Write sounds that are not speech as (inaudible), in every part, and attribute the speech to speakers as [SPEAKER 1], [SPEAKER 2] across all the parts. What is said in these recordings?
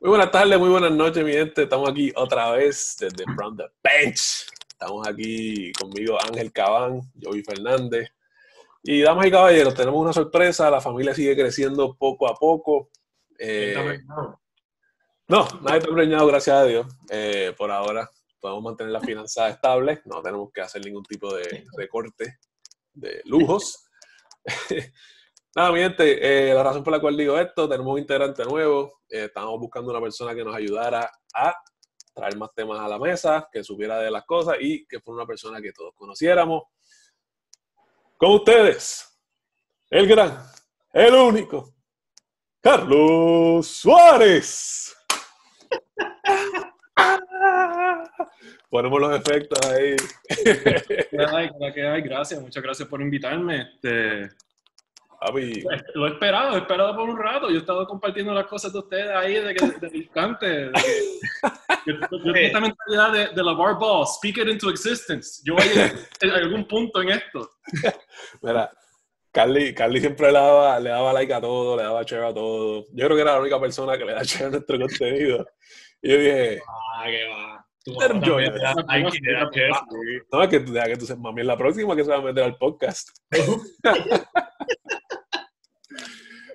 [SPEAKER 1] Muy buenas tardes, muy buenas noches, mi gente. Estamos aquí otra vez desde From the Bench. Estamos aquí conmigo Ángel Cabán, Joey Fernández. Y damas y caballeros, tenemos una sorpresa. La familia sigue creciendo poco a poco. Eh, no, nadie está preñado, gracias a Dios. Eh, por ahora podemos mantener las finanzas estables. No tenemos que hacer ningún tipo de recorte de lujos. (laughs) Nada, mi gente, eh, la razón por la cual digo esto, tenemos un integrante nuevo, eh, estamos buscando una persona que nos ayudara a traer más temas a la mesa, que supiera de las cosas y que fuera una persona que todos conociéramos. Con ustedes, el gran, el único, Carlos Suárez. (laughs) Ponemos los efectos ahí.
[SPEAKER 2] ¿Qué hay? Gracias, muchas gracias por invitarme. Este,
[SPEAKER 1] Papi.
[SPEAKER 2] Lo he esperado, he esperado por un rato. Yo he estado compartiendo las cosas de ustedes ahí de que de distante. De que, yo, (laughs) esta mentalidad de, de la bar ball, speak it into existence. Yo voy a, (laughs) algún punto en esto. (laughs)
[SPEAKER 1] Mira, Carly, Carly siempre le daba, le daba like a todo, le daba share a todo. Yo creo que era la única persona que le da share a nuestro contenido. Y yo dije,
[SPEAKER 2] ah, que va.
[SPEAKER 1] No, es que, que tú seas mami en la próxima que se va a meter al podcast.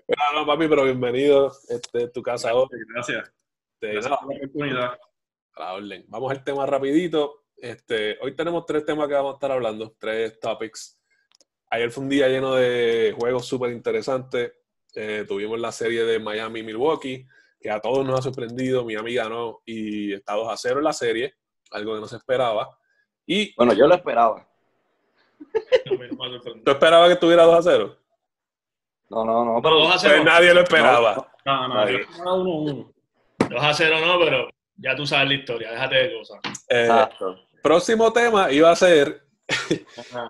[SPEAKER 1] No, no, papi, pero bienvenido. Este tu casa hoy.
[SPEAKER 2] Gracias.
[SPEAKER 1] Este, Gracias por la oportunidad. A orden. Vamos al tema rapidito. Este, hoy tenemos tres temas que vamos a estar hablando, tres topics. Ayer fue un día lleno de juegos súper interesantes. Eh, tuvimos la serie de Miami-Milwaukee, que a todos nos ha sorprendido. Mi amiga no, y está 2 a 0 en la serie, algo que no se esperaba. Y,
[SPEAKER 3] bueno, yo lo esperaba.
[SPEAKER 1] ¿Tú esperabas que estuviera 2 a 0?
[SPEAKER 3] No, no, no.
[SPEAKER 4] Pero 2 a 0.
[SPEAKER 1] Pues nadie lo esperaba.
[SPEAKER 2] No, no, nadie. 2
[SPEAKER 4] a 0 no, pero ya tú sabes la historia, déjate de cosas.
[SPEAKER 1] Eh, Exacto. Próximo tema iba a ser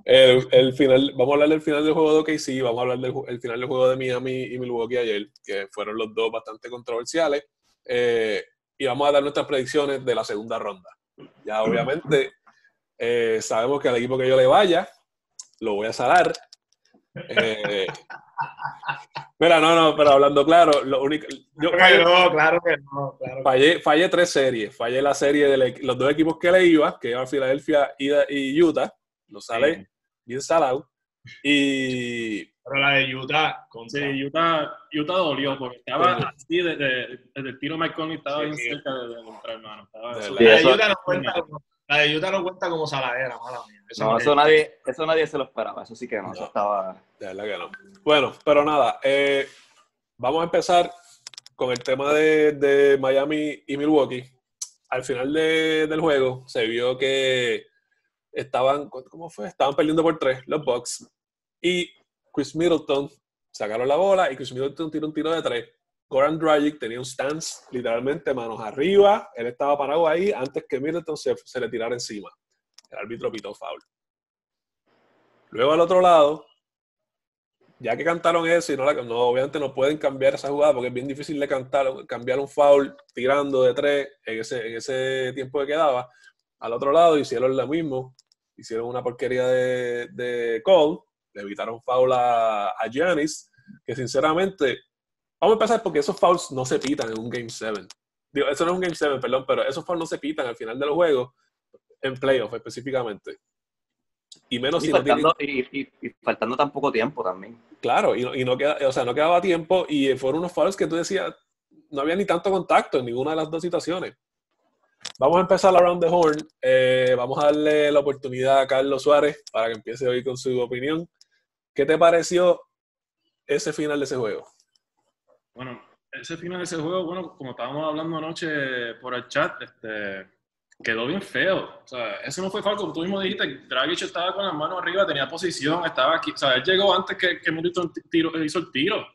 [SPEAKER 1] el, el, final, vamos a hablar del final del juego de OKC, vamos a hablar del final del juego de Miami y Milwaukee ayer, que fueron los dos bastante controversiales, eh, y vamos a dar nuestras predicciones de la segunda ronda. Ya obviamente eh, sabemos que al equipo que yo le vaya, lo voy a salar. Eh, mira, no, no, pero hablando claro, lo único.
[SPEAKER 4] Yo fallé, no, claro que no. Claro.
[SPEAKER 1] Fallé, fallé, tres series. Fallé la serie de los dos equipos que le iba, que iban Filadelfia y, Utah. Lo sale sí. bien salado. Y.
[SPEAKER 4] Pero la de Utah.
[SPEAKER 2] Sí, Utah, Utah dolió porque estaba así desde, desde el tiro Mike Conley, estaba sí, bien cerca de, de, de hermano. Estaba
[SPEAKER 4] de la de Utah no cuenta la de Utah no cuenta como saladera, mala mía.
[SPEAKER 3] Eso no, eso nadie, eso nadie se lo esperaba, eso sí que no, no eso estaba...
[SPEAKER 1] De verdad que no. Bueno, pero nada, eh, vamos a empezar con el tema de, de Miami y Milwaukee. Al final de, del juego se vio que estaban, ¿cómo fue? Estaban perdiendo por tres los Bucks y Chris Middleton sacaron la bola y Chris Middleton tiró un tiro de tres Goran Dragic tenía un stance, literalmente manos arriba. Él estaba parado ahí antes que Middleton se, le tirara encima. El árbitro pitó foul. Luego al otro lado, ya que cantaron eso no, obviamente no pueden cambiar esa jugada porque es bien difícil de cantar, cambiar un foul tirando de tres en ese, tiempo que quedaba. Al otro lado hicieron lo mismo, hicieron una porquería de, de Cole, le evitaron foul a, a Giannis, que sinceramente Vamos a empezar porque esos fouls no se pitan en un Game 7. Digo, eso no es un Game 7, perdón, pero esos fouls no se pitan al final de los juegos, en playoff específicamente.
[SPEAKER 3] Y menos y si faltando, no tiene... y, y, y, faltando tan poco tiempo también.
[SPEAKER 1] Claro, y, no, no, queda, o sea, no quedaba tiempo y fueron unos fouls que tú decías, no había ni tanto contacto en ninguna de las dos situaciones. Vamos a empezar la round the horn. Eh, vamos a darle la oportunidad a Carlos Suárez para que empiece hoy con su opinión. ¿Qué te pareció ese final de ese juego?
[SPEAKER 2] Bueno, ese final de ese juego, bueno, como estábamos hablando anoche por el chat, este, quedó bien feo. O sea, eso no fue como tú mismo dijiste, Dragic estaba con las manos arriba, tenía posición, estaba aquí. O sea, él llegó antes que, que Middleton tiro, hizo el tiro.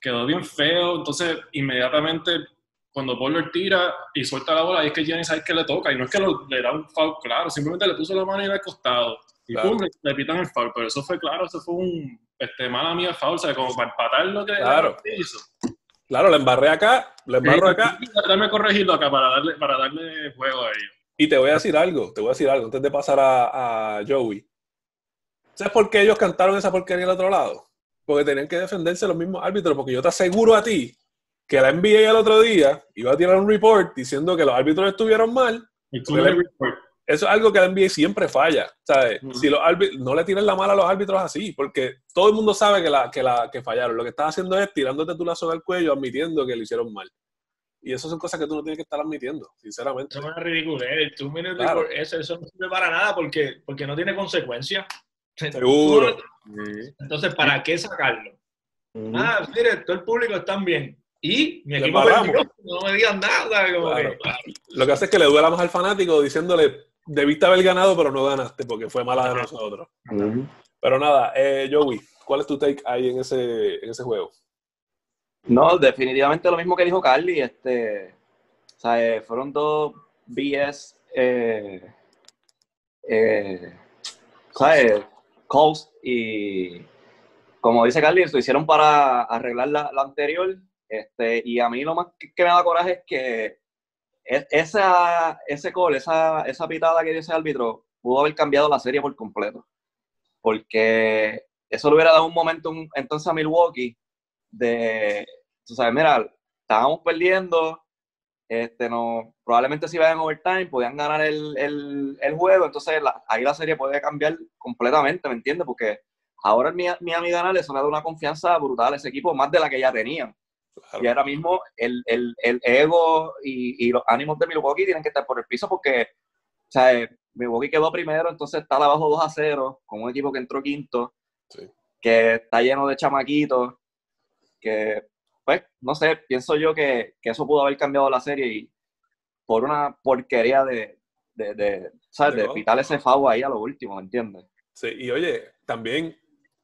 [SPEAKER 2] Quedó bien feo, entonces inmediatamente cuando Butler tira y suelta la bola, ahí es que Giannis sabe que le toca, y no es que lo, le da un foul claro, simplemente le puso la mano en el costado, y claro. pum, le, le, pitan el foul, pero eso fue claro, eso fue un, este, mala mía o sea, como para empatar lo que
[SPEAKER 1] claro. hizo. Claro, le embarré acá, le embarro acá.
[SPEAKER 2] Dame corregirlo acá para darle, para darle juego a ellos.
[SPEAKER 1] Y te voy a decir algo, te voy a decir algo antes de pasar a, a Joey. ¿Sabes por qué ellos cantaron esa porquería al otro lado? Porque tenían que defenderse los mismos árbitros, porque yo te aseguro a ti que la NBA el otro día iba a tirar un report diciendo que los árbitros estuvieron mal.
[SPEAKER 2] Y tú le report.
[SPEAKER 1] Eso es algo que la NBA siempre falla. ¿sabes? Si los árbitros, no le tiren la mala a los árbitros así, porque todo el mundo sabe que, la, que, la, que fallaron. Lo que estás haciendo es tirándote tu lazo al cuello, admitiendo que lo hicieron mal. Y eso son cosas que tú no tienes que estar admitiendo, sinceramente.
[SPEAKER 4] Eso es una ridiculez. El two minute
[SPEAKER 1] Claro.
[SPEAKER 4] eso, eso no sirve para nada porque, porque no tiene consecuencias.
[SPEAKER 1] Seguro. (laughs)
[SPEAKER 4] Entonces, ¿para qué sacarlo? Ah, mire, todo el público están bien. Y mi
[SPEAKER 1] Le
[SPEAKER 4] equipo perdió, no me digan nada. Como
[SPEAKER 1] Claro.
[SPEAKER 4] que,
[SPEAKER 1] Lo que hace es que le duela más al fanático diciéndole, debiste haber ganado, pero no ganaste, porque fue mala de nosotros. Pero nada, eh, Joey, ¿cuál es tu take ahí en ese, en ese juego?
[SPEAKER 3] No, definitivamente lo mismo que dijo Carly. Este, o sea, eh, fueron dos BS, eh, eh, ¿sabes? Calls y como dice Carly, lo hicieron para arreglar la- lo anterior. Este, y a mí lo más que, que me da coraje es que es- esa, ese call, esa, esa pitada que dio ese árbitro, pudo haber cambiado la serie por completo. Porque eso le hubiera dado un momento entonces a Milwaukee de, tú sabes, mira, estábamos perdiendo, este, no, probablemente si vayan overtime podían ganar el, el- el juego, entonces la- ahí la serie puede cambiar completamente, ¿me entiendes? Porque ahora el Mia- Miami ganar eso le da una confianza brutal a ese equipo, más de la que ya tenían.
[SPEAKER 1] Claro.
[SPEAKER 3] Y ahora mismo el, el- el ego y, y los ánimos de Milwaukee tienen que estar por el piso porque, o sea, eh, Milwaukee quedó primero, entonces está abajo 2 a 0, con un equipo que entró quinto,
[SPEAKER 1] Sí.
[SPEAKER 3] que está lleno de chamaquitos, que, pues, no sé, pienso yo que, que eso pudo haber cambiado la serie y por una porquería de, de, de, ¿sabes?
[SPEAKER 1] De
[SPEAKER 3] De pitar ese FAO ahí a lo último, ¿me entiendes?
[SPEAKER 1] Sí, y oye, también,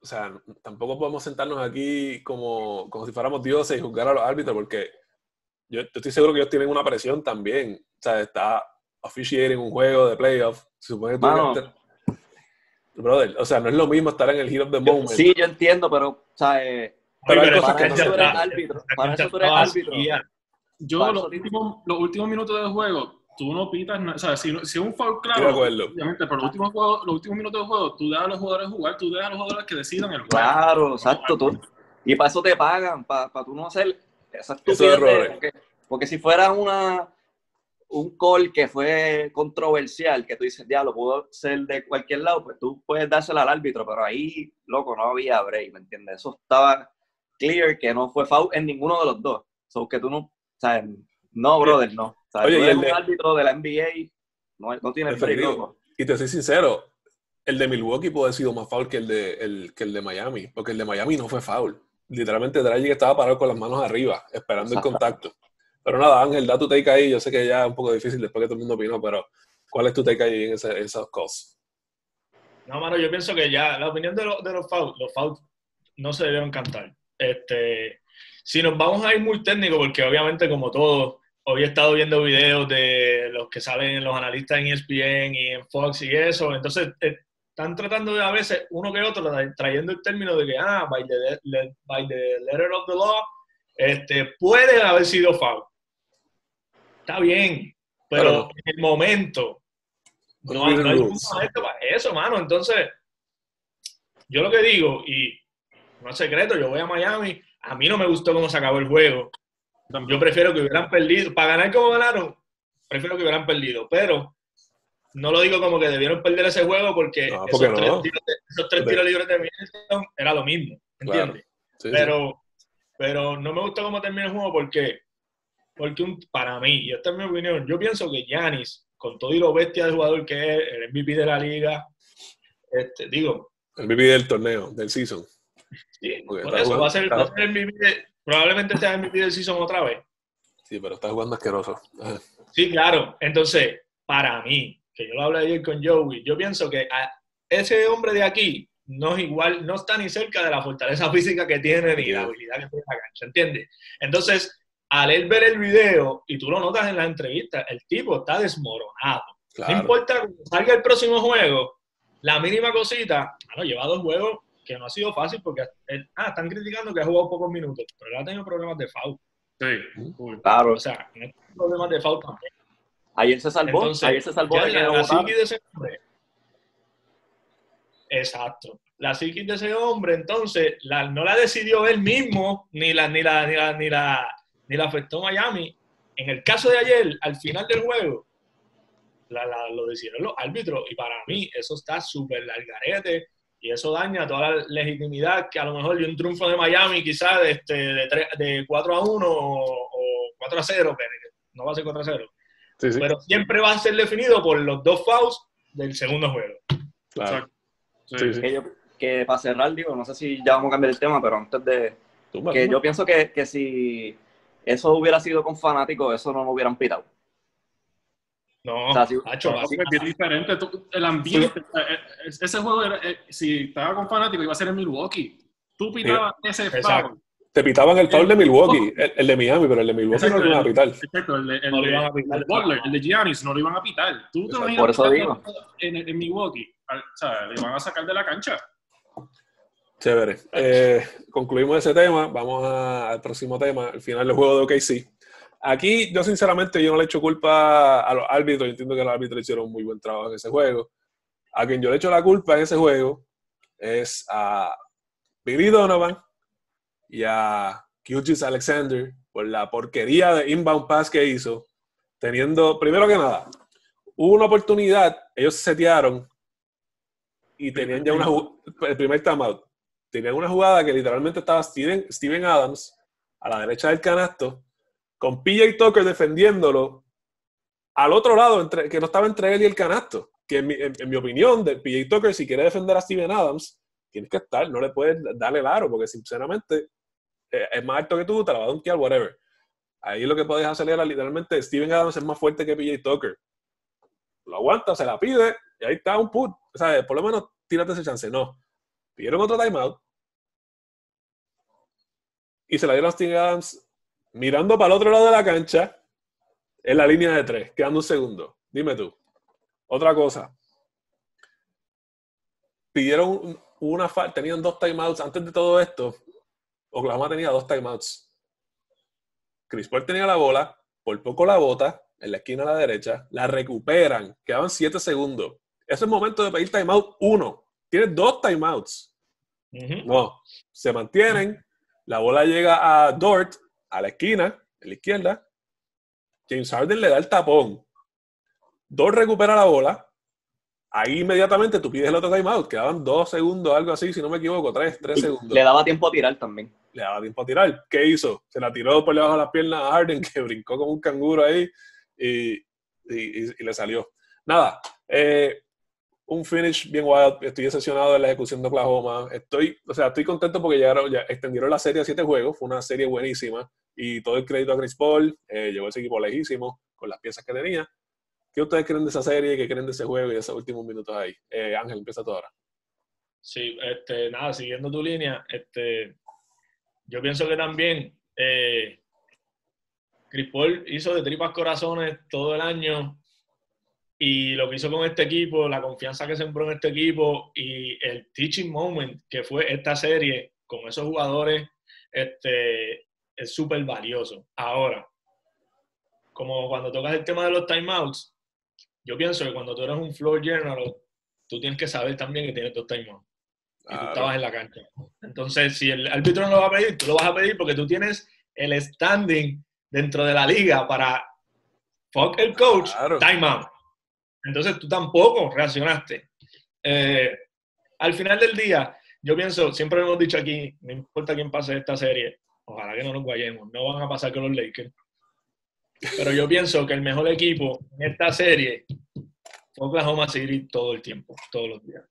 [SPEAKER 1] o sea, tampoco podemos sentarnos aquí como, como si fuéramos dioses y juzgar a los árbitros, porque yo, yo estoy seguro que ellos tienen una presión también. O sea, está officiating un juego de playoff. Se supone que tú
[SPEAKER 3] Mano.
[SPEAKER 1] que- Brother, o sea, no es lo mismo estar en el heat of the
[SPEAKER 3] Yo-
[SPEAKER 1] moment.
[SPEAKER 3] sí, yo entiendo, pero, o sea, eh,
[SPEAKER 1] Pero
[SPEAKER 3] para
[SPEAKER 1] que
[SPEAKER 3] eso
[SPEAKER 1] no
[SPEAKER 3] tú
[SPEAKER 1] se
[SPEAKER 3] eres árbitro, para eso tú eres árbitro.
[SPEAKER 2] Yo,
[SPEAKER 3] Para
[SPEAKER 2] los últimos, los últimos minutos del juego, tú no pitas nada. O sea, si, si es un foul
[SPEAKER 1] de
[SPEAKER 2] claro, obviamente, pero los últimos, juegos- los últimos minutos del juego, tú dejas a los jugadores jugar, tú dejas a los jugadores que decidan el juego.
[SPEAKER 3] Claro, exacto. Tú, y para eso te pagan, para, para tú no hacer esa
[SPEAKER 1] Esos
[SPEAKER 3] estupidez. de-
[SPEAKER 1] errores.
[SPEAKER 3] Porque, porque si fuera una un call que fue controversial, que tú dices, diablo, pudo ser de cualquier lado, pues tú puedes dársela al árbitro, pero ahí, loco, no había break, ¿me entiendes? Eso estaba clear que no fue foul en ninguno de los dos. So que tú no, o sea, no, brother, no. O sea,
[SPEAKER 1] Oye,
[SPEAKER 3] tú
[SPEAKER 1] y
[SPEAKER 3] eres
[SPEAKER 1] el
[SPEAKER 3] un
[SPEAKER 1] de-
[SPEAKER 3] árbitro de la NBA, no, no break,
[SPEAKER 1] Definitivo.
[SPEAKER 3] loco.
[SPEAKER 1] Y te soy sincero, el de Milwaukee puede haber sido más foul que el de, el, que el de Miami, porque el de Miami no fue foul. Literalmente Dragic estaba parado con las manos arriba, esperando el contacto. Pero nada, Ángel, da tu take ahí. Yo sé que ya es un poco difícil después que todo el mundo opinó, pero ¿cuál es tu take ahí en, ese- en esos calls?
[SPEAKER 4] No, mano, yo pienso que ya, la opinión de, los de los fouls, los fouls no se debieron cantar. Este, si nos vamos a ir muy técnico, porque obviamente como todos, hoy he estado viendo videos de los que salen los analistas en ESPN y en Fox y eso, entonces eh, están tratando de a veces uno que otro tra- trayendo el término de que, ah, by the, le- by the letter of the law, este, puede haber sido foul. Está bien, pero en el momento no,
[SPEAKER 1] Unwritten
[SPEAKER 4] no hay para eso, mano. Entonces, yo lo que digo, y no es secreto, yo voy a Miami, a mí no me gustó cómo se acabó el juego. Yo prefiero que hubieran perdido, para ganar como ganaron, prefiero que hubieran perdido, pero no lo digo como que debieron perder ese juego porque,
[SPEAKER 1] No,
[SPEAKER 4] esos, tres tiros, de- esos tres tiros libres de Middleton era lo mismo. ¿entiendes?
[SPEAKER 1] Sí.
[SPEAKER 4] Pero, pero no me gusta cómo termina el juego porque, porque un- para mí, y esta es mi opinión, yo pienso que Giannis, con todo y lo bestia de jugador que es, el MVP de la liga, este, digo,
[SPEAKER 1] El MVP del torneo, del season.
[SPEAKER 4] sí, por eso
[SPEAKER 1] jugando-
[SPEAKER 4] va a ser, va a ser el MVP, de- probablemente el MVP del season otra vez.
[SPEAKER 1] Sí, pero está jugando asqueroso.
[SPEAKER 4] Sí, claro. Entonces, para mí, que yo lo hablé ayer con Joey, yo pienso que a ese hombre de aquí no es igual, no está ni cerca de la fortaleza física que tiene ni la habilidad que tiene en la cancha, ¿entiendes? Entonces, al él ver el video, y tú lo notas en la entrevista, el tipo está desmoronado. No importa cuando salga el próximo juego, la mínima cosita, bueno, lleva dos juegos que no ha sido fácil porque él- ah, están criticando que ha jugado pocos minutos, pero él ha tenido problemas de foul.
[SPEAKER 2] Sí, cool.
[SPEAKER 3] Claro,
[SPEAKER 4] O sea, no tiene problemas de foul también.
[SPEAKER 3] ayer se salvó,
[SPEAKER 4] Entonces,
[SPEAKER 3] ayer se salvó de
[SPEAKER 4] la, la psiquis de ese hombre. Exacto. La psiquis de ese hombre, entonces, la, no la decidió él mismo, ni la, ni la, ni la, ni la, ni le afectó Miami. En el caso de ayer, al final del juego, la- la- lo decidieron los árbitros y para mí eso está súper largarete y eso daña toda la legitimidad que a lo mejor de un triunfo de Miami quizás de, este, de, tres- de 4 a 1 o, o 4 a 0, que no va a ser 4 a 0,
[SPEAKER 1] Sí, sí,
[SPEAKER 4] pero siempre va a ser definido por los dos fouls del segundo juego.
[SPEAKER 1] claro.
[SPEAKER 2] Sí.
[SPEAKER 3] Que, yo, que para cerrar, digo, no sé si ya vamos a cambiar el tema, pero antes de. Que yo pienso que, que si eso hubiera sido con fanáticos, eso no lo hubieran pitado.
[SPEAKER 4] No,
[SPEAKER 3] O sea, si-
[SPEAKER 4] Nacho,
[SPEAKER 2] No, es bien diferente. Tú- el ambiente, eh, eh, ese juego, era, eh, si estaba con fanáticos, iba a ser en Milwaukee. Tú pitabas ese
[SPEAKER 4] Exacto.
[SPEAKER 2] foul.
[SPEAKER 1] Te pitaban el foul de Milwaukee, el, el de Miami, pero el de Milwaukee no lo iban a pitar.
[SPEAKER 2] Exacto, el, de- el,
[SPEAKER 4] No
[SPEAKER 2] de-
[SPEAKER 4] iban a pitar.
[SPEAKER 2] el de Butler, el de Giannis, no lo iban a pitar. Tú te
[SPEAKER 1] Exacto.
[SPEAKER 3] Por eso digo.
[SPEAKER 2] en, en Milwaukee, o sea, le iban a sacar de la cancha.
[SPEAKER 1] Chévere. Eh, concluimos ese tema. Vamos a- al próximo tema, el final del juego de OKC. Aquí, yo sinceramente, yo no le echo culpa a los árbitros. Yo entiendo que los árbitros hicieron un muy buen trabajo en ese juego. A quien yo le echo la culpa en ese juego es a Billy Donovan y a Qgis Alexander por la porquería de inbound pass que hizo. Teniendo, primero que nada, hubo una oportunidad, ellos se setearon y tenían ya una el primer timeout. Tenían una jugada que literalmente estaba Steven, Steven Adams a la derecha del canasto, con PJ Tucker defendiéndolo al otro lado, entre, que no estaba entre él y el canasto. Que en mi, en- mi opinión, de PJ Tucker, si quiere defender a Steven Adams, tienes que estar, no le puedes darle el aro, porque sinceramente eh, es más alto que tú, te la va a donkear, whatever. Ahí lo que puedes hacer era literalmente, Steven Adams es más fuerte que PJ Tucker. Lo aguanta, se la pide, y ahí está un put. O sea, por lo menos tírate ese chance. No. Pidieron otro timeout. Y se la dieron a Steven Adams mirando para el otro lado de la cancha en la línea de tres, quedando un segundo. Dime tú. Otra cosa. Pidieron un- una falta, tenían dos timeouts. Antes de todo esto, Oklahoma tenía dos timeouts. Chris Paul tenía la bola, por poco la bota, en la esquina a la derecha, la recuperan, quedaban siete segundos. Ese es el momento de pedir timeout uno. Tienes dos timeouts. No, se mantienen. La bola llega a Dort, a la esquina, en la izquierda. James Harden le da el tapón. Dort recupera la bola. Ahí inmediatamente tú pides el otro timeout. Quedaban dos segundos, algo así, si no me equivoco, tres, tres
[SPEAKER 3] Y
[SPEAKER 1] segundos.
[SPEAKER 3] le daba tiempo a tirar también.
[SPEAKER 1] Le daba tiempo a tirar. ¿Qué hizo? Se la tiró por debajo de las piernas a Harden, que brincó como un canguro ahí y, y- y- y le salió. Nada, eh, un finish bien wild. Estoy decepcionado de la ejecución de Oklahoma. Estoy, o sea, estoy contento porque llegaron, ya extendieron la serie a siete juegos. Fue una serie buenísima y todo el crédito a Chris Paul. Eh, ese equipo lejísimo con las piezas que tenía. ¿Qué ustedes creen de esa serie? ¿Qué creen de ese juego y de esos últimos minutos ahí? Eh, Ángel, empieza tú ahora.
[SPEAKER 4] Sí, este, nada, siguiendo tu línea, este, yo pienso que también eh, Chris Paul hizo de tripas corazones todo el año y lo que hizo con este equipo, la confianza que sembró en este equipo y el teaching moment que fue esta serie con esos jugadores, este, es súper valioso. Ahora, como cuando tocas el tema de los timeouts, yo pienso que cuando tú eres un floor general, tú tienes que saber también que tienes dos timeouts y tú estabas en la cancha. Entonces, si el árbitro no lo va a pedir, tú lo vas a pedir porque tú tienes el standing dentro de la liga para fuck el coach,
[SPEAKER 1] Claro.
[SPEAKER 4] time out. Entonces tú tampoco reaccionaste. Eh, al final del día, yo pienso, siempre hemos dicho aquí, no importa quién pase esta serie, ojalá que no nos guayemos, no van a pasar con los Lakers. Pero yo pienso que el mejor equipo en esta serie fue Oklahoma City todo el tiempo, todos los días.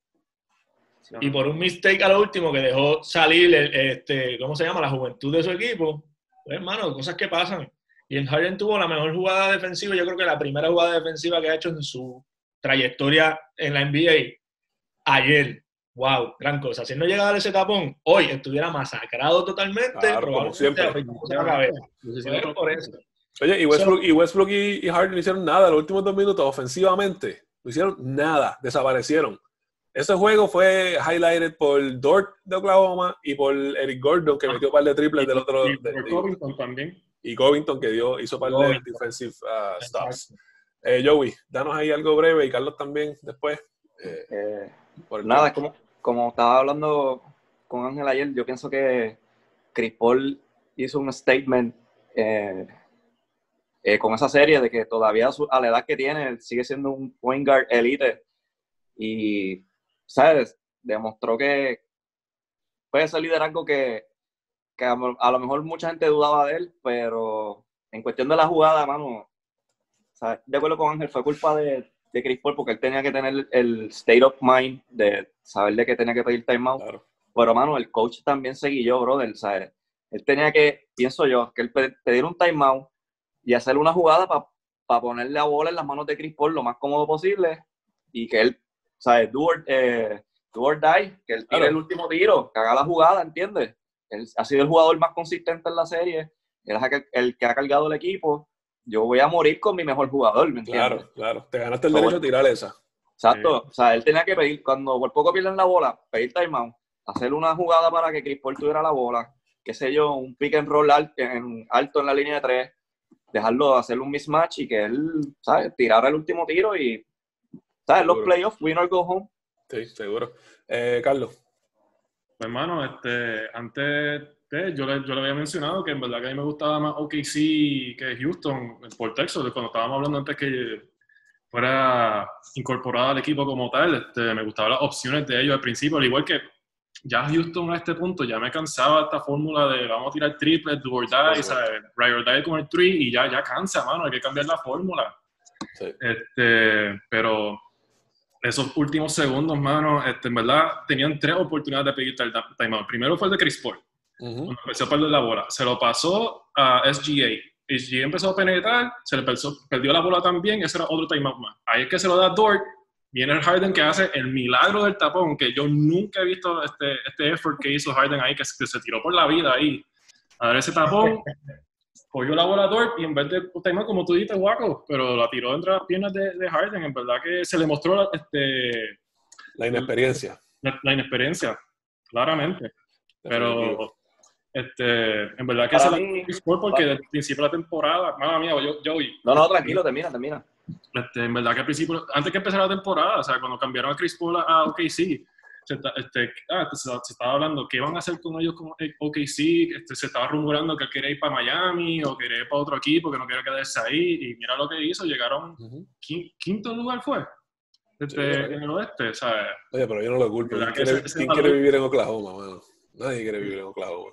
[SPEAKER 4] Y por un mistake a lo último que dejó salir, el- este, ¿cómo se llama? La juventud de su equipo. Pues, hermano, cosas que pasan. Y en Harden tuvo la mejor jugada defensiva, yo creo que la primera jugada defensiva que ha hecho en su trayectoria en la NBA ayer. Wow, gran cosa. Si no llega a dar ese tapón, hoy estuviera masacrado totalmente.
[SPEAKER 1] Claro, como siempre.
[SPEAKER 4] la cabeza. Por eso.
[SPEAKER 1] Oye, y Westbrook, y, Westbrook y, y Harden no hicieron nada los últimos dos minutos ofensivamente. No hicieron nada, desaparecieron. Ese juego fue highlighted por Dort de Oklahoma y por Eric Gordon, que metió un par de triples del otro.
[SPEAKER 2] Y
[SPEAKER 1] de-
[SPEAKER 2] por
[SPEAKER 1] de-
[SPEAKER 2] Covington también.
[SPEAKER 1] y Covington, que dio, hizo par de defensive uh, stops. Eh, Joey, danos ahí algo breve y Carlos también después. Eh,
[SPEAKER 3] Eh,
[SPEAKER 1] por
[SPEAKER 3] nada, como, como estaba hablando con Ángel ayer, yo pienso que Chris Paul hizo un statement eh, eh, con esa serie de que todavía a la edad que tiene sigue siendo un point guard elite y, ¿sabes? Demostró que puede ser liderazgo que, que a, lo mejor mucha gente dudaba de él, pero en cuestión de la jugada, mano, ¿sabes? de acuerdo con Ángel, fue culpa de, de Chris Paul porque él tenía que tener el state of mind de saber de que tenía que pedir timeout. Pero, mano, el coach también se guió, brother, ¿sabes? Él tenía que, pienso yo, que él pedir un timeout y hacer una jugada para ponerle la bola en las manos de Chris Paul lo más cómodo posible y que él, ¿sabes? Do or, eh, die, que él tire el último tiro, que haga la jugada, ¿entiendes? Él ha sido el jugador más consistente en la serie, él es el que ha cargado el equipo. Yo voy a morir con mi mejor jugador, ¿me entiendes?
[SPEAKER 1] Claro, claro. Te ganaste el derecho a tirar esa.
[SPEAKER 3] Exacto. O sea, él tenía que pedir, cuando por poco pierden la bola, pedir timeout, hacer una jugada para que Chris Paul tuviera la bola, qué sé yo, un pick and roll alto en, alto en la línea de tres, dejarlo hacer un mismatch y que él, ¿sabes? Tirara el último tiro y, ¿sabes? Los playoffs, win or go home.
[SPEAKER 1] Sí, seguro. Eh, Carlos.
[SPEAKER 2] Pues, hermano, este, antes de, yo, le, yo le había mencionado que en verdad que a mí me gustaba más OKC que Houston por Texas, cuando estábamos hablando antes que fuera incorporado al equipo como tal, este, me gustaban las opciones de ellos al principio, al igual que ya Houston a este punto ya me cansaba esta fórmula de vamos a tirar triple, do or die, ¿sabes? Ride or die con el three y ya, ya cansa, mano, hay que cambiar la fórmula. Este, pero esos últimos segundos, mano, este, en verdad tenían tres oportunidades de pedir el timeout. Primero fue el de Chris Paul, cuando empezó a perder la bola. Se lo pasó a SGA. SGA empezó a penetrar, se le perdió la bola también, ese era otro timeout más. Ahí es que se lo da Dort viene el Harden que hace el milagro del tapón, que yo nunca he visto este, este effort que hizo Harden ahí, que, se tiró por la vida ahí, a dar ese tapón, (laughs) cogió la bola a y en vez de tema como tú dices, guaco, pero la tiró entre las piernas de, de, Harden, en verdad que se le mostró este,
[SPEAKER 1] la inexperiencia.
[SPEAKER 2] La, inexperiencia, claramente. Pero este, en verdad que se la porque desde el principio de la temporada, mamá mía, yo, yo
[SPEAKER 3] No, no, tranquilo, termina, termina.
[SPEAKER 2] Este, en verdad que al principio, antes que empezara la temporada, o sea, cuando cambiaron a Chris Paul a OKC, se, este, ah, se, estaba hablando qué van a hacer con ellos con OKC, este, se estaba rumorando que quiere ir para Miami o quiere ir para otro equipo, que no quiere quedarse ahí, y mira lo que hizo, llegaron, quinto lugar fue, este, en el oeste, ¿sabes?
[SPEAKER 1] Oye, pero yo no lo culpo, ¿quién, quiere, vivir en Oklahoma, mano? Nadie quiere vivir en Oklahoma.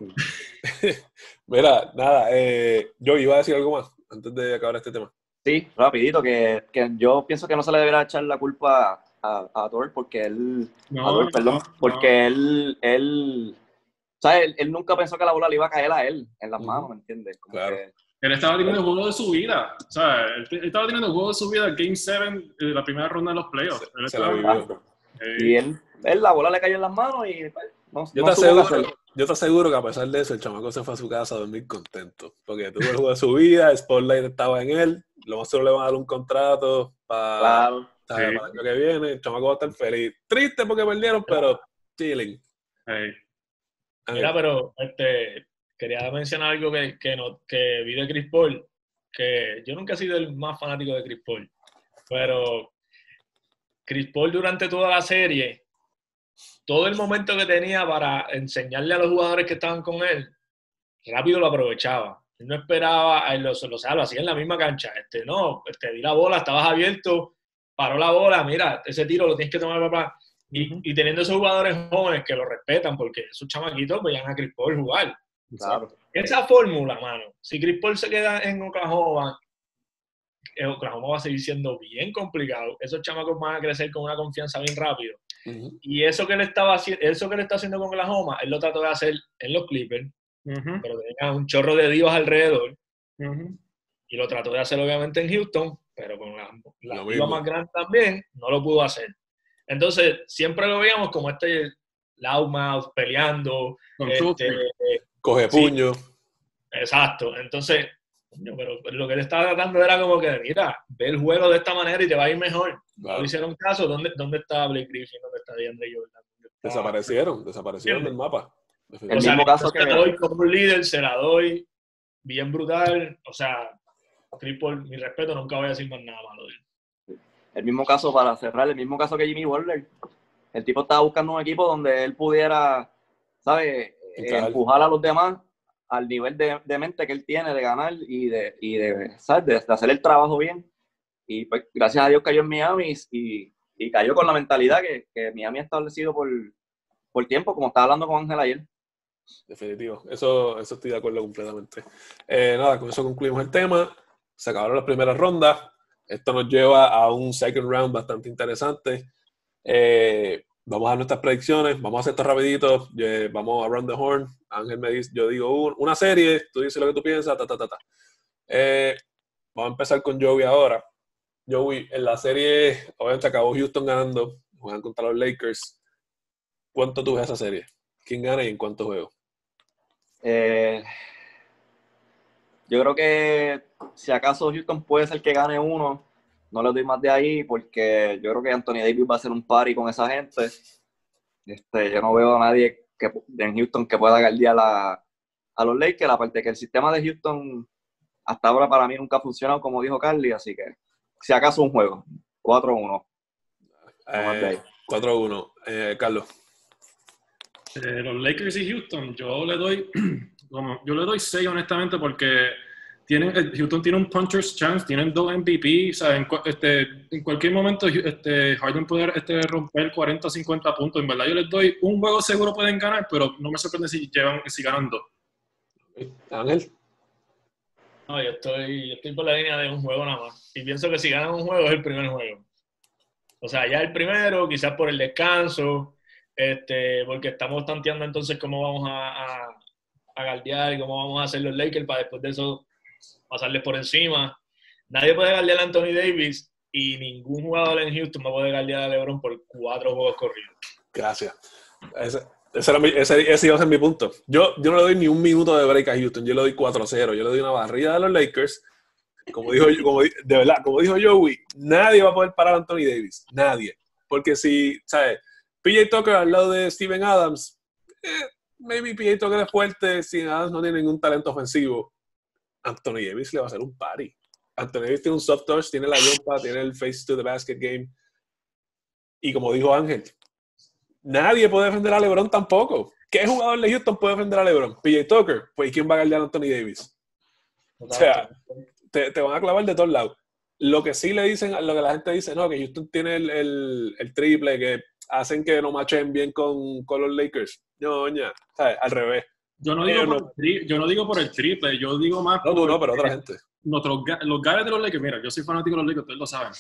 [SPEAKER 1] (laughs) mira, nada, eh, yo iba a decir algo más antes de acabar este tema.
[SPEAKER 3] Sí, rapidito, que, que, yo pienso que no se le deberá echar la culpa a, a Thor porque él, no, perdón, porque él, él, ¿sabes? Él, nunca pensó que la bola le iba a caer a él en las manos, ¿me entiendes?
[SPEAKER 2] claro. él estaba teniendo el juego de su vida, o sea, él, estaba teniendo el juego de su vida, Game 7, de la primera ronda de los playoffs.
[SPEAKER 3] Se, y él, él, la bola le cayó en las manos y pues, no,
[SPEAKER 1] yo, te aseguro, yo te aseguro que a pesar de eso, el chamaco se fue a su casa a dormir contento, porque tuvo el juego de su vida, Spotlight estaba en él, lo más seguro le van a dar un contrato para, el año que viene. El chamaco va a estar feliz. Triste porque perdieron, pero chilling.
[SPEAKER 4] Mira, pero este, quería mencionar algo que, que, no, que vi de Chris Paul, que yo nunca he sido el más fanático de Chris Paul, pero Chris Paul durante toda la serie, todo el momento que tenía para enseñarle a los jugadores que estaban con él, rápido lo aprovechaba no esperaba, lo, lo, lo hacía en la misma cancha. Este, no, este, di la bola, estabas abierto, paró la bola, mira, ese tiro lo tienes que tomar, papá. Y, teniendo esos jugadores jóvenes que lo respetan, porque esos chamaquitos veían a Chris Paul jugar. Esa fórmula, mano, si Chris Paul se queda en Oklahoma, eh, Oklahoma va a seguir siendo bien complicado. Esos chamacos van a crecer con una confianza bien rápido. Y eso que, él estaba, eso que él está haciendo con Oklahoma, él lo trató de hacer en los Clippers, pero tenía un chorro de divas alrededor. Y lo trató de hacer obviamente en Houston, pero con la, la más grande también, no lo pudo hacer. Entonces, siempre lo veíamos como este loudmouth peleando. Este,
[SPEAKER 1] Coge puño.
[SPEAKER 4] exacto. Entonces, pero lo que él estaba tratando era como que, mira, ve el juego de esta manera y te va a ir mejor. No hicieron caso. ¿Dónde, ¿Dónde está Blake Griffin? ¿Dónde está DeAndre Jordan?
[SPEAKER 1] Desaparecieron, desaparecieron del mapa.
[SPEAKER 4] El mismo caso que... doy como un líder, se la doy bien brutal. O sea, Triple, mi respeto, nunca voy a decir más nada malo de él.
[SPEAKER 3] El mismo caso, para cerrar, el mismo caso que Jimmy Butler. El tipo estaba buscando un equipo donde él pudiera, ¿sabes? Empujar a los demás al nivel de, de mente que él tiene de ganar y de, y de, ¿sabes? de, de hacer el trabajo bien. Y pues gracias a Dios cayó en Miami y, y cayó con la mentalidad que, que Miami ha establecido por, por tiempo, como estaba hablando con Ángel ayer.
[SPEAKER 1] Definitivo, eso, eso estoy de acuerdo completamente. Eh, nada, con eso concluimos el tema. Se acabaron las primeras rondas. Esto nos lleva a un second round bastante interesante. Eh, vamos a nuestras predicciones. Vamos a hacer esto rapidito. Eh, vamos a run the horn. Ángel me dice, yo digo un- una serie, tú dices lo que tú piensas, ta, ta, ta, ta. Eh, vamos a empezar con Joey ahora. Joey, en la serie, obviamente acabó Houston ganando, juegan contra los Lakers. ¿Cuánto tú ves esa serie? ¿Quién gana y en cuántos juegos?
[SPEAKER 3] Eh, yo creo que si acaso Houston puede ser que gane uno, no le doy más de ahí porque yo creo que Anthony Davis va a hacer un party con esa gente. Este, yo no veo a nadie que, en Houston que pueda guardiar a, a los Lakers, aparte que el sistema de Houston hasta ahora para mí nunca ha funcionado como dijo Carly, así que si acaso un juego, 4-1. No más de ahí.
[SPEAKER 1] Eh, 4-1. Eh, Carlos.
[SPEAKER 2] Eh, los Lakers y Houston, yo le doy, (clears throat) como, yo le doy 6 honestamente porque tienen, eh, Houston tiene un puncher's chance, tienen dos MVP, o sea, en, este, en cualquier momento este, Harden puede este, romper 40 o 50 puntos. En verdad yo les doy un juego seguro pueden ganar, pero no me sorprende si, llevan, si ganan dos.
[SPEAKER 1] Ángel.
[SPEAKER 4] No, yo estoy, yo estoy por la línea de un juego nada más. Y pienso que si ganan un juego es el primer juego. O sea, ya el primero, quizás por el descanso, este, porque estamos tanteando entonces cómo vamos a, a, a galdear y cómo vamos a hacer los Lakers para después de eso pasarles por encima. Nadie puede galdear a Anthony Davis y ningún jugador en Houston a poder galdear a LeBron por cuatro juegos corridos.
[SPEAKER 1] Gracias. Ese, ese, era mi- ese- ese iba a ser mi punto. Yo, yo no le doy ni un minuto de break a Houston. Yo le doy 4-0. Yo le doy una barrida a los Lakers. Como dijo, como, de verdad, como dijo Joey, nadie va a poder parar a Anthony Davis. Nadie. Porque si, ¿sabes? PJ Tucker al lado de Steven Adams, eh, maybe PJ Tucker es fuerte. Steven Adams no tiene ningún talento ofensivo. Anthony Davis le va a hacer un party. Anthony Davis tiene un soft touch, tiene la yompa, tiene el face to the basket game. Y como dijo Ángel, nadie puede defender a LeBron tampoco. ¿Qué jugador de Houston puede defender a LeBron? PJ Tucker. Pues ¿y quién va a guardar a Anthony Davis? O sea, te, van a clavar de todos lados. Lo que sí le dicen, lo que la gente dice, no, que Houston tiene el triple, que hacen que no machen bien con, con los Lakers. No, ña, ¿sabes? Al revés.
[SPEAKER 2] Yo no, digo por
[SPEAKER 1] no.
[SPEAKER 2] el tri- yo no digo por el triple, yo digo más
[SPEAKER 1] No, tú
[SPEAKER 2] por-
[SPEAKER 1] no, pero otra gente.
[SPEAKER 2] nuestros los gares de los Lakers, mira, yo soy fanático de los Lakers, ustedes lo saben.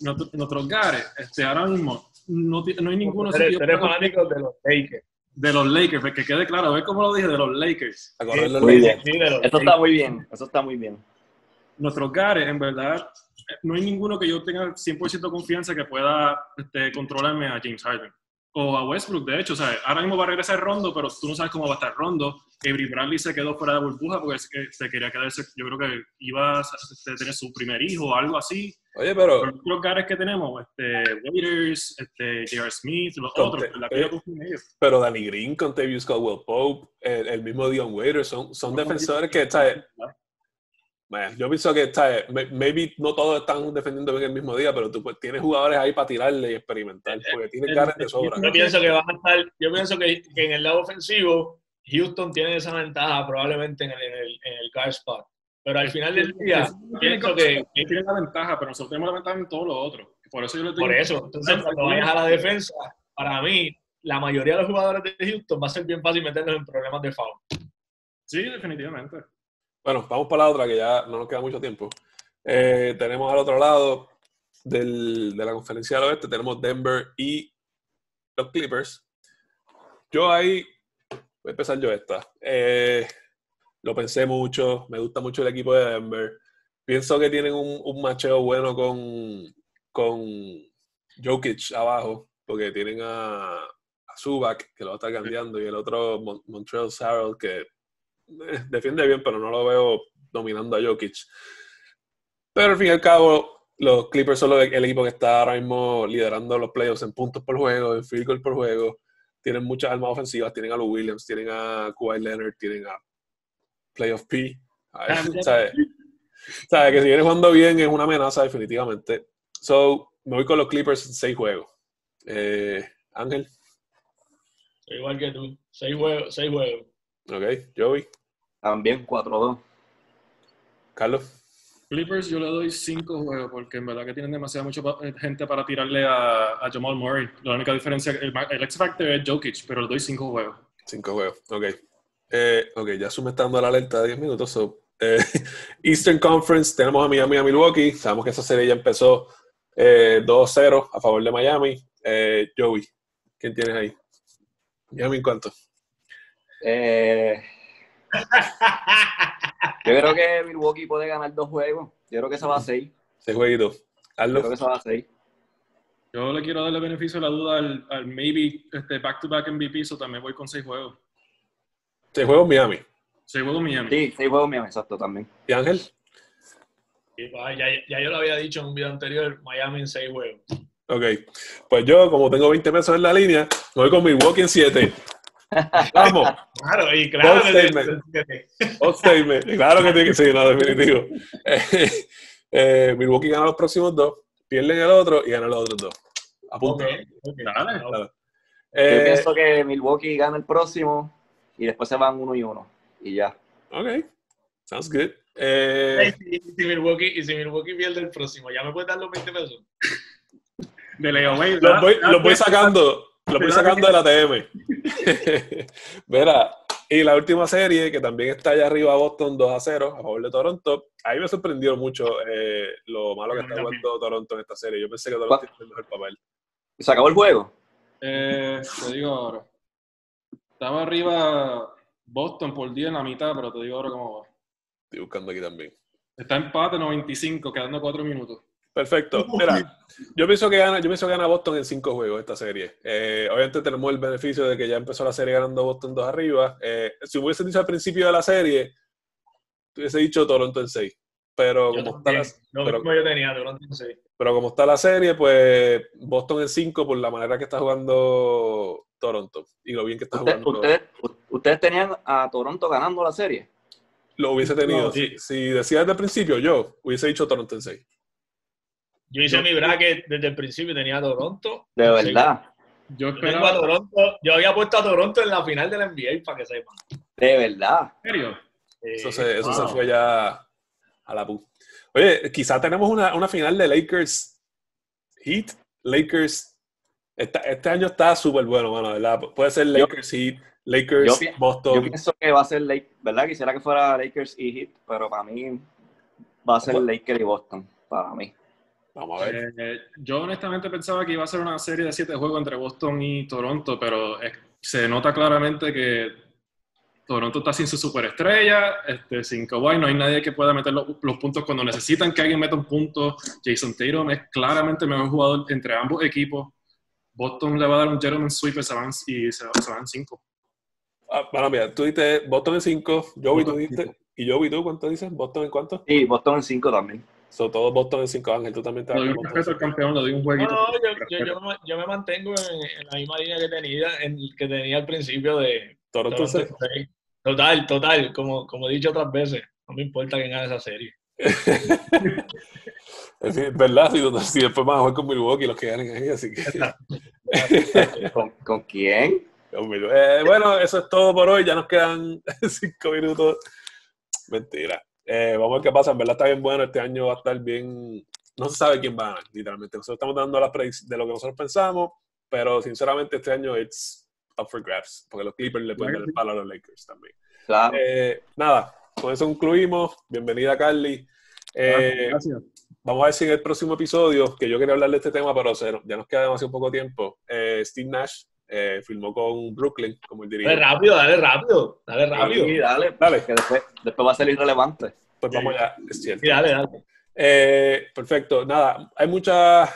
[SPEAKER 2] Nuestro- nuestros gares, este, ahora mismo, no, no hay ninguno
[SPEAKER 4] Tú eres,
[SPEAKER 2] sitio
[SPEAKER 4] tú eres fanático de los Lakers.
[SPEAKER 2] de los Lakers, pues, que quede claro, ¿ves cómo lo dije? De los Lakers.
[SPEAKER 1] A correr los
[SPEAKER 3] Muy
[SPEAKER 1] Lakers.
[SPEAKER 3] bien.
[SPEAKER 4] Sí, de los
[SPEAKER 3] Eso está muy bien, eso está muy bien.
[SPEAKER 2] Nuestros gares, en verdad, eh, no hay ninguno que yo tenga 100% confianza que pueda este, controlarme a James Harden. O a Westbrook, de hecho, sea, ahora mismo va a regresar Rondo, pero tú no sabes cómo va a estar Rondo. Avery Bradley se quedó fuera de burbuja porque se quería quedarse, yo creo que iba a este, tener su primer hijo o algo así.
[SPEAKER 1] Oye, pero
[SPEAKER 2] Pero los gares que tenemos, este, Waiters, este, J.R. Smith, los otros, la que en ellos.
[SPEAKER 1] Pero Danny Green, Contavious Caldwell Pope, el, el mismo Dion Waiters, son, son defensores que, ¿sabes? Bueno, yo pienso que, ¿sabes? May- Maybe no todos están defendiendo bien el mismo día, pero tú pues, tienes jugadores ahí para tirarle y experimentar, porque tienes
[SPEAKER 2] el-
[SPEAKER 1] ganas de
[SPEAKER 2] el-
[SPEAKER 1] sobra.
[SPEAKER 4] Yo pienso que van a estar, yo pienso que, que en el lado ofensivo, Houston tiene esa ventaja probablemente en el, en el, en el guard spot. Pero al final del día, pienso que, que
[SPEAKER 2] tienen la ventaja, pero nosotros tenemos la ventaja en todo lo otro. Por eso yo digo.
[SPEAKER 4] por eso, entonces cuando vayas a la defensa, para mí, la mayoría de los jugadores de Houston va a ser bien fácil meterlos en problemas de foul.
[SPEAKER 2] Sí, definitivamente.
[SPEAKER 1] Bueno, vamos para la otra, que ya no nos queda mucho tiempo. Eh, tenemos al otro lado del- de la conferencia del oeste, tenemos Denver y los Clippers. Yo ahí, voy a empezar yo esta. Eh, lo pensé mucho, me gusta mucho el equipo de Denver. Pienso que tienen un, un macheo bueno con, con Jokic abajo, porque tienen a, a Zubac, que lo va a estar cambiando, y el otro Mon- Montreal Harrell, que eh, defiende bien, pero no lo veo dominando a Jokic. Pero al fin y al cabo, los Clippers son los- el equipo que está ahora mismo liderando los playoffs en puntos por juego, en field goal por juego. Tienen muchas armas ofensivas, tienen a Lou Williams, tienen a Kawhi Leonard, tienen a Playoff P. ¿sabes? (laughs) ¿Sabes? Que si viene jugando bien es una amenaza definitivamente. So, me voy con los Clippers en seis juegos. Eh, Ángel,
[SPEAKER 4] Soy igual que tú. Seis juegos, seis juegos.
[SPEAKER 1] ok, Joey.
[SPEAKER 3] También 4-2.
[SPEAKER 1] Carlos.
[SPEAKER 2] Clippers yo le doy 5 juegos porque en verdad que tienen demasiada mucha eh, gente para tirarle a, a Jamal Murray. La única diferencia, el, el X Factor es Jokic, pero le doy 5 juegos.
[SPEAKER 1] Cinco juegos, ok. Eh, ok, ya Zoom está dando la alerta de 10 minutos. so, eh, (laughs) Eastern Conference, tenemos a Miami y a Milwaukee. Sabemos que esa serie ya empezó eh, 2-0 a favor de Miami. Eh, Joey, ¿quién tienes ahí? Miami en cuánto?
[SPEAKER 3] Eh, (laughs) yo creo que Milwaukee puede ganar dos juegos. Yo creo que se va a 6.
[SPEAKER 1] Ese jueguito.
[SPEAKER 3] Yo creo que se va a 6.
[SPEAKER 2] Yo le quiero darle beneficio de la duda al, al maybe este, back-to-back MVP, so también voy con 6 juegos.
[SPEAKER 1] Ese juego Miami.
[SPEAKER 2] 6 juegos Miami.
[SPEAKER 3] Sí, 6 juegos míos, exacto, también.
[SPEAKER 1] ¿Y Ángel?
[SPEAKER 4] Pa, ya, ya yo lo había dicho en un video anterior, Miami en 6 juegos.
[SPEAKER 1] Ok. Pues yo, como tengo 20 pesos en la línea, me voy con Milwaukee en 7. Vamos.
[SPEAKER 4] Claro, y claro
[SPEAKER 1] statement. Claro que tiene que ser, no, definitivo. Eh, eh, Milwaukee gana los próximos dos, pierden el otro y ganan los otros dos. Apunta.
[SPEAKER 4] Ok, ok.
[SPEAKER 2] Dale.
[SPEAKER 4] No,
[SPEAKER 3] Yo
[SPEAKER 1] Eh,
[SPEAKER 3] pienso que Milwaukee gana el próximo y después se van uno y uno. Y ya.
[SPEAKER 1] ok. Sounds good. Eh,
[SPEAKER 4] Y si, Milwaukee, y si Milwaukee pierde el próximo, ¿ya me puedes dar los 20 pesos?
[SPEAKER 2] De
[SPEAKER 1] los, voy,
[SPEAKER 2] da-
[SPEAKER 1] los voy
[SPEAKER 2] da-
[SPEAKER 1] sacando. Los voy
[SPEAKER 2] ¿Verdad
[SPEAKER 1] sacando de la (laughs) Mira, y la última serie, que también está allá arriba, Boston 2 a 0, a favor de Toronto. Ahí me sorprendió mucho eh, lo malo que está jugando Toronto en esta serie. Yo pensé que Toronto iba a el papel.
[SPEAKER 3] ¿Y se acabó el juego?
[SPEAKER 2] Eh, te digo ahora. Estaba arriba Boston por 10 en la mitad, pero te digo ahora cómo va.
[SPEAKER 1] Estoy buscando aquí también.
[SPEAKER 2] Está empate 95, quedando 4 minutos.
[SPEAKER 1] Perfecto. Mira, yo pienso que gana, yo pienso que gana Boston en cinco juegos esta serie. Eh, obviamente tenemos el beneficio de que ya empezó la serie ganando Boston 2 arriba. Eh, si hubiese dicho al principio de la serie, hubiese dicho Toronto en 6. Pero
[SPEAKER 4] Yo
[SPEAKER 1] como, está la,
[SPEAKER 4] Lo
[SPEAKER 1] pero-
[SPEAKER 4] mismo yo tenía, Toronto en 6.
[SPEAKER 1] pero como está la serie, pues Boston en 5 por la manera que está jugando Toronto y lo bien que está
[SPEAKER 3] Usted-
[SPEAKER 1] jugando.
[SPEAKER 3] ustedes, u- ustedes tenían a Toronto ganando la serie.
[SPEAKER 1] Lo hubiese tenido.
[SPEAKER 4] No, sí.
[SPEAKER 1] si, si decía desde el principio, yo hubiese dicho Toronto en 6.
[SPEAKER 4] Yo hice mi bracket desde el principio, tenía a Toronto.
[SPEAKER 3] De verdad.
[SPEAKER 2] Yo
[SPEAKER 4] Yo tengo a
[SPEAKER 2] esperaba.
[SPEAKER 4] Toronto, yo había puesto a Toronto en la final de la NBA, para que sepan.
[SPEAKER 3] De verdad.
[SPEAKER 2] ¿En serio?
[SPEAKER 4] Eh,
[SPEAKER 1] Eso, se, eso se fue ya a la pu. Oye, quizá tenemos una, una final de Lakers Heat. Lakers. esta- este año está súper bueno, mano, ¿verdad? Puede ser Lakers Heat, Lakers
[SPEAKER 3] yo
[SPEAKER 1] Boston.
[SPEAKER 3] Yo pienso que va a ser Lakers, ¿verdad? Quisiera que fuera Lakers y Heat, pero para mí va a ser. Lakers y Boston. Para mí.
[SPEAKER 1] Vamos a ver.
[SPEAKER 2] Eh, yo honestamente pensaba que iba a ser una serie de 7 juegos entre Boston y Toronto, pero es- se nota claramente que Toronto está sin su superestrella, este, sin Kawhi, no hay nadie que pueda meter los, los puntos cuando necesitan que alguien meta un punto. Jason Tatum es claramente el mejor jugador entre ambos equipos. Boston le va a dar un gentleman sweep y se van, y se, se van cinco.
[SPEAKER 1] Ah, bueno, mira, tú diste Boston en 5, Joey tú
[SPEAKER 2] cinco.
[SPEAKER 1] ¿Y Joey tú cuánto dices? ¿Boston en cuánto?
[SPEAKER 3] Y Boston en 5 también.
[SPEAKER 1] Son todos Boston en 5, Ángel, tú también te
[SPEAKER 2] campeón, le doy un
[SPEAKER 4] No,
[SPEAKER 2] jueguito.
[SPEAKER 4] no, yo, yo, yo me, yo me mantengo en, en la misma línea que tenía, en, que tenía al principio de
[SPEAKER 1] Toronto
[SPEAKER 4] Toronto. Total, total, como, como he dicho otras veces, no me importa quién gane esa serie. (laughs)
[SPEAKER 1] Fin, ¿verdad? Si, si después van a jugar con Milwaukee los que ganen ahí, así que.
[SPEAKER 3] ¿Con, con quién?
[SPEAKER 1] Eh, bueno, eso es todo por hoy. Ya nos quedan (laughs) cinco minutos. Mentira. Eh, vamos a ver qué pasa. En verdad está bien bueno. Este año va a estar bien. No se sabe quién va a ganar, literalmente. Nosotros estamos dando las predicciones de lo que nosotros pensamos, pero sinceramente este año it's up for grabs, porque los Clippers le pueden dar el palo a los Lakers también.
[SPEAKER 3] Claro.
[SPEAKER 1] Eh, nada, con eso concluimos. Bienvenida, Carly. Eh,
[SPEAKER 2] Gracias.
[SPEAKER 1] Vamos a ver si en el próximo episodio, que yo quería hablar de este tema, pero se- ya nos queda demasiado poco tiempo. eh, Steve Nash eh, filmó con Brooklyn, como él
[SPEAKER 4] Dale
[SPEAKER 1] diría.
[SPEAKER 4] rápido, dale rápido, dale rápido.
[SPEAKER 3] Sí, dale.
[SPEAKER 1] Dale.
[SPEAKER 3] Que después, después va a ser irrelevante.
[SPEAKER 1] Pues vamos ya, es cierto.
[SPEAKER 4] Sí, dale, dale.
[SPEAKER 1] Eh, perfecto. Nada, hay mucha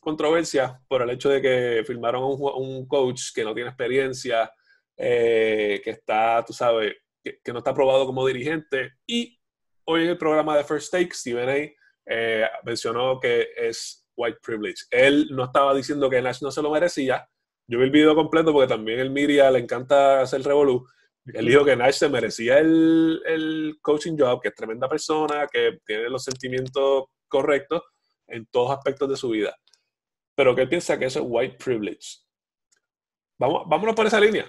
[SPEAKER 1] controversia por el hecho de que firmaron a un, un coach que no tiene experiencia, eh, que está, tú sabes, que, que no está aprobado como dirigente. Y hoy en el programa de First Take, Stephen A. eh, mencionó que es white privilege. Él no estaba diciendo que Nash no se lo merecía. Yo vi el video completo porque también el media le encanta hacer revolú. Él dijo que Nash se merecía el, el coaching job, que es tremenda persona, que tiene los sentimientos correctos en todos aspectos de su vida. Pero que él piensa que eso es white privilege. Vamos, vámonos por esa línea.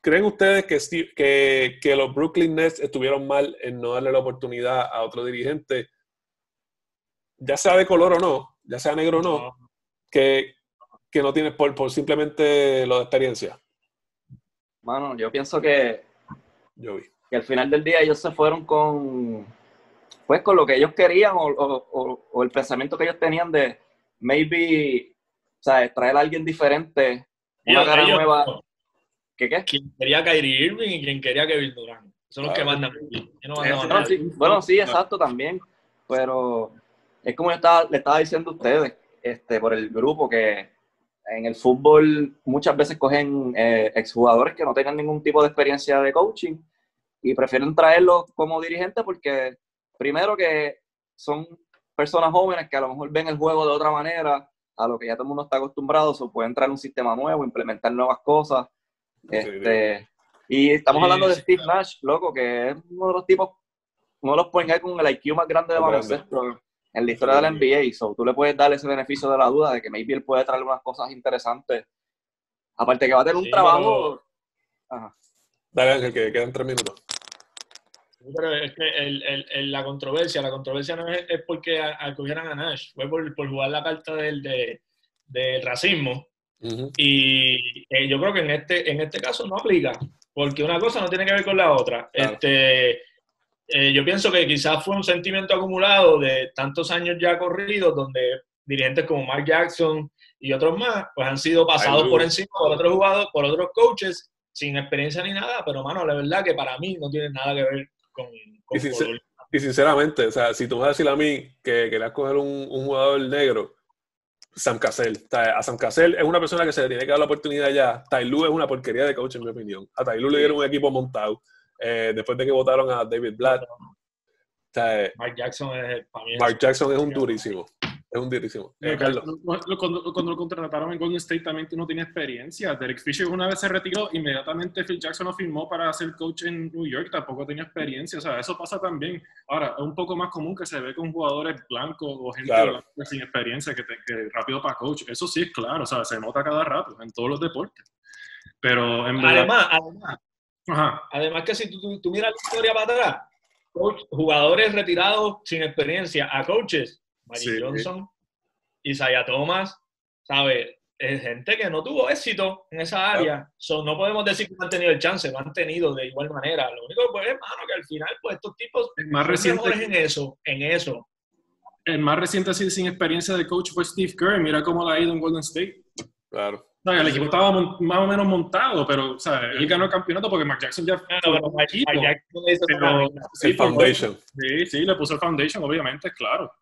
[SPEAKER 1] ¿creen ustedes que, Steve- que, que los Brooklyn Nets estuvieron mal en no darle la oportunidad a otro dirigente, ya sea de color o no, ya sea negro o no, que, que no tiene por, por simplemente lo de experiencia?
[SPEAKER 3] Mano, yo pienso que,
[SPEAKER 1] Yo vi.
[SPEAKER 3] que al final del día ellos se fueron con, pues con lo que ellos querían o, o- o- o el pensamiento que ellos tenían de maybe, o sea, traer a alguien diferente, una
[SPEAKER 4] Ellos-
[SPEAKER 3] cara
[SPEAKER 4] ellos-
[SPEAKER 3] nueva. ¿Qué qué?
[SPEAKER 4] Quien quería Kyrie Irving y quien quería Kevin Durant. Son los que mandan no
[SPEAKER 3] sí, bueno, sí, exacto también, pero es como yo estaba, le estaba diciendo a ustedes, este, por el grupo, que en el fútbol muchas veces cogen eh, exjugadores que no tengan ningún tipo de experiencia de coaching y prefieren traerlos como dirigentes porque primero que son personas jóvenes que a lo mejor ven el juego de otra manera a lo que ya todo el mundo está acostumbrado, o pueden traer un sistema nuevo, implementar nuevas cosas. Este, y estamos
[SPEAKER 4] Sí,
[SPEAKER 3] hablando de Steve Nash, loco, que es uno de los tipos, uno de los guard con el IQ más grande de baloncesto en la historia de la NBA. So, tú le puedes dar ese beneficio de la duda de que maybe él puede traer unas cosas interesantes. Aparte que va a tener un
[SPEAKER 4] Sí,
[SPEAKER 3] trabajo. Ajá.
[SPEAKER 1] Dale, Ángel, que quedan tres minutos.
[SPEAKER 4] Pero es que el- el- el- la controversia, la controversia no es, es porque acogieran a Nash, fue por, por jugar la carta del, de- del racismo. Y eh, yo creo que en este, en este caso no aplica, porque una cosa no tiene que ver con la otra.
[SPEAKER 1] Claro.
[SPEAKER 4] Este, eh, yo pienso que quizás fue un sentimiento acumulado de tantos años ya corridos, donde dirigentes como Mark Jackson y otros más, pues han sido pasados por encima por otros jugadores, por otros coaches, sin experiencia ni nada, pero mano, la verdad que para mí no tiene nada que ver con, con
[SPEAKER 1] Y sinceramente, o sea, si tú vas a decir a mí que querías coger un, un jugador negro, Sam Cassell. O sea, a Sam Cassell es una persona que se le tiene que dar la oportunidad ya. Ty Lue es una porquería de coach, en mi opinión. A Ty Lue le dieron un equipo montado eh, después de que votaron a David Blatt. O sea,
[SPEAKER 4] Mark Jackson es para mí.
[SPEAKER 1] Mark Jackson es un durísimo. Es un durísimo. Eh, Carlos.
[SPEAKER 2] Cuando, cuando- cuando lo contrataron en Golden State también no tenía experiencia. Derek Fisher una vez se retiró, inmediatamente Phil Jackson lo firmó para ser coach en New York, tampoco tenía experiencia. O sea, eso pasa también. Ahora, es un poco más común que se ve con jugadores blancos o gente
[SPEAKER 1] Claro.
[SPEAKER 2] blanca sin experiencia que, te- que rápido para coach. Eso sí es claro, o sea, se nota cada rato en todos los deportes. Pero en verdad...
[SPEAKER 4] Además, además,
[SPEAKER 2] Ajá.
[SPEAKER 4] Además que si tú, tú- tú miras la historia para atrás, coach- jugadores retirados sin experiencia a coaches, Magic
[SPEAKER 2] Sí.
[SPEAKER 4] Johnson, Isaiah Thomas, ¿sabes? Es gente que no tuvo éxito en esa área. So, no podemos decir que no han tenido el chance, lo han tenido de igual manera. Lo único pues, es, mano, que al final, pues estos tipos
[SPEAKER 2] El más
[SPEAKER 4] son
[SPEAKER 2] reciente
[SPEAKER 4] mejores en eso, en eso.
[SPEAKER 2] el más reciente así sin experiencia de coach fue Steve Kerr. Mira cómo le ha ido en Golden State.
[SPEAKER 1] Claro.
[SPEAKER 2] O sea, el equipo estaba más o menos montado, pero o sea, él ganó el campeonato porque Mark Jackson ya
[SPEAKER 4] pero
[SPEAKER 2] un
[SPEAKER 4] Mike-
[SPEAKER 2] equipo.
[SPEAKER 4] Jackson hizo
[SPEAKER 2] Pero- sí,
[SPEAKER 1] el Foundation.
[SPEAKER 2] Sí, sí, le puso el foundation, obviamente, claro.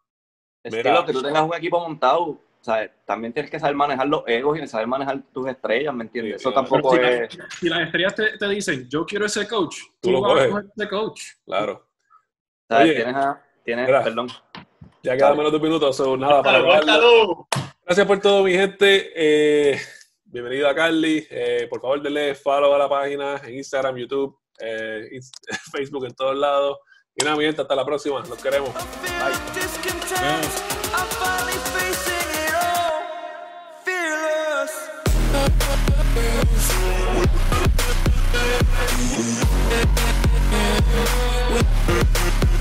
[SPEAKER 3] Es
[SPEAKER 1] Mira.
[SPEAKER 3] que que tú tengas un equipo montado, sea, también tienes que saber manejar los egos y saber manejar tus estrellas, ¿me entiendes?
[SPEAKER 1] Sí,
[SPEAKER 3] Eso
[SPEAKER 1] claro.
[SPEAKER 3] tampoco
[SPEAKER 2] Pero
[SPEAKER 3] es...
[SPEAKER 2] si, la- si las estrellas te, te dicen, yo quiero ese coach,
[SPEAKER 1] Tú
[SPEAKER 2] tú,
[SPEAKER 1] lo
[SPEAKER 2] vas a coger ese coach.
[SPEAKER 1] Claro. Oye.
[SPEAKER 3] tienes, a- tienes
[SPEAKER 1] Mira.
[SPEAKER 3] perdón.
[SPEAKER 1] Ya quedan menos de un minuto. so, nada, para. Gracias por todo, mi gente. Eh, bienvenido a Carly. Eh, por favor, denle follow a la página en Instagram, YouTube, eh, (laughs) Facebook, en todos lados. Y nada, mi gente, hasta la próxima. Los queremos.
[SPEAKER 5] Bye.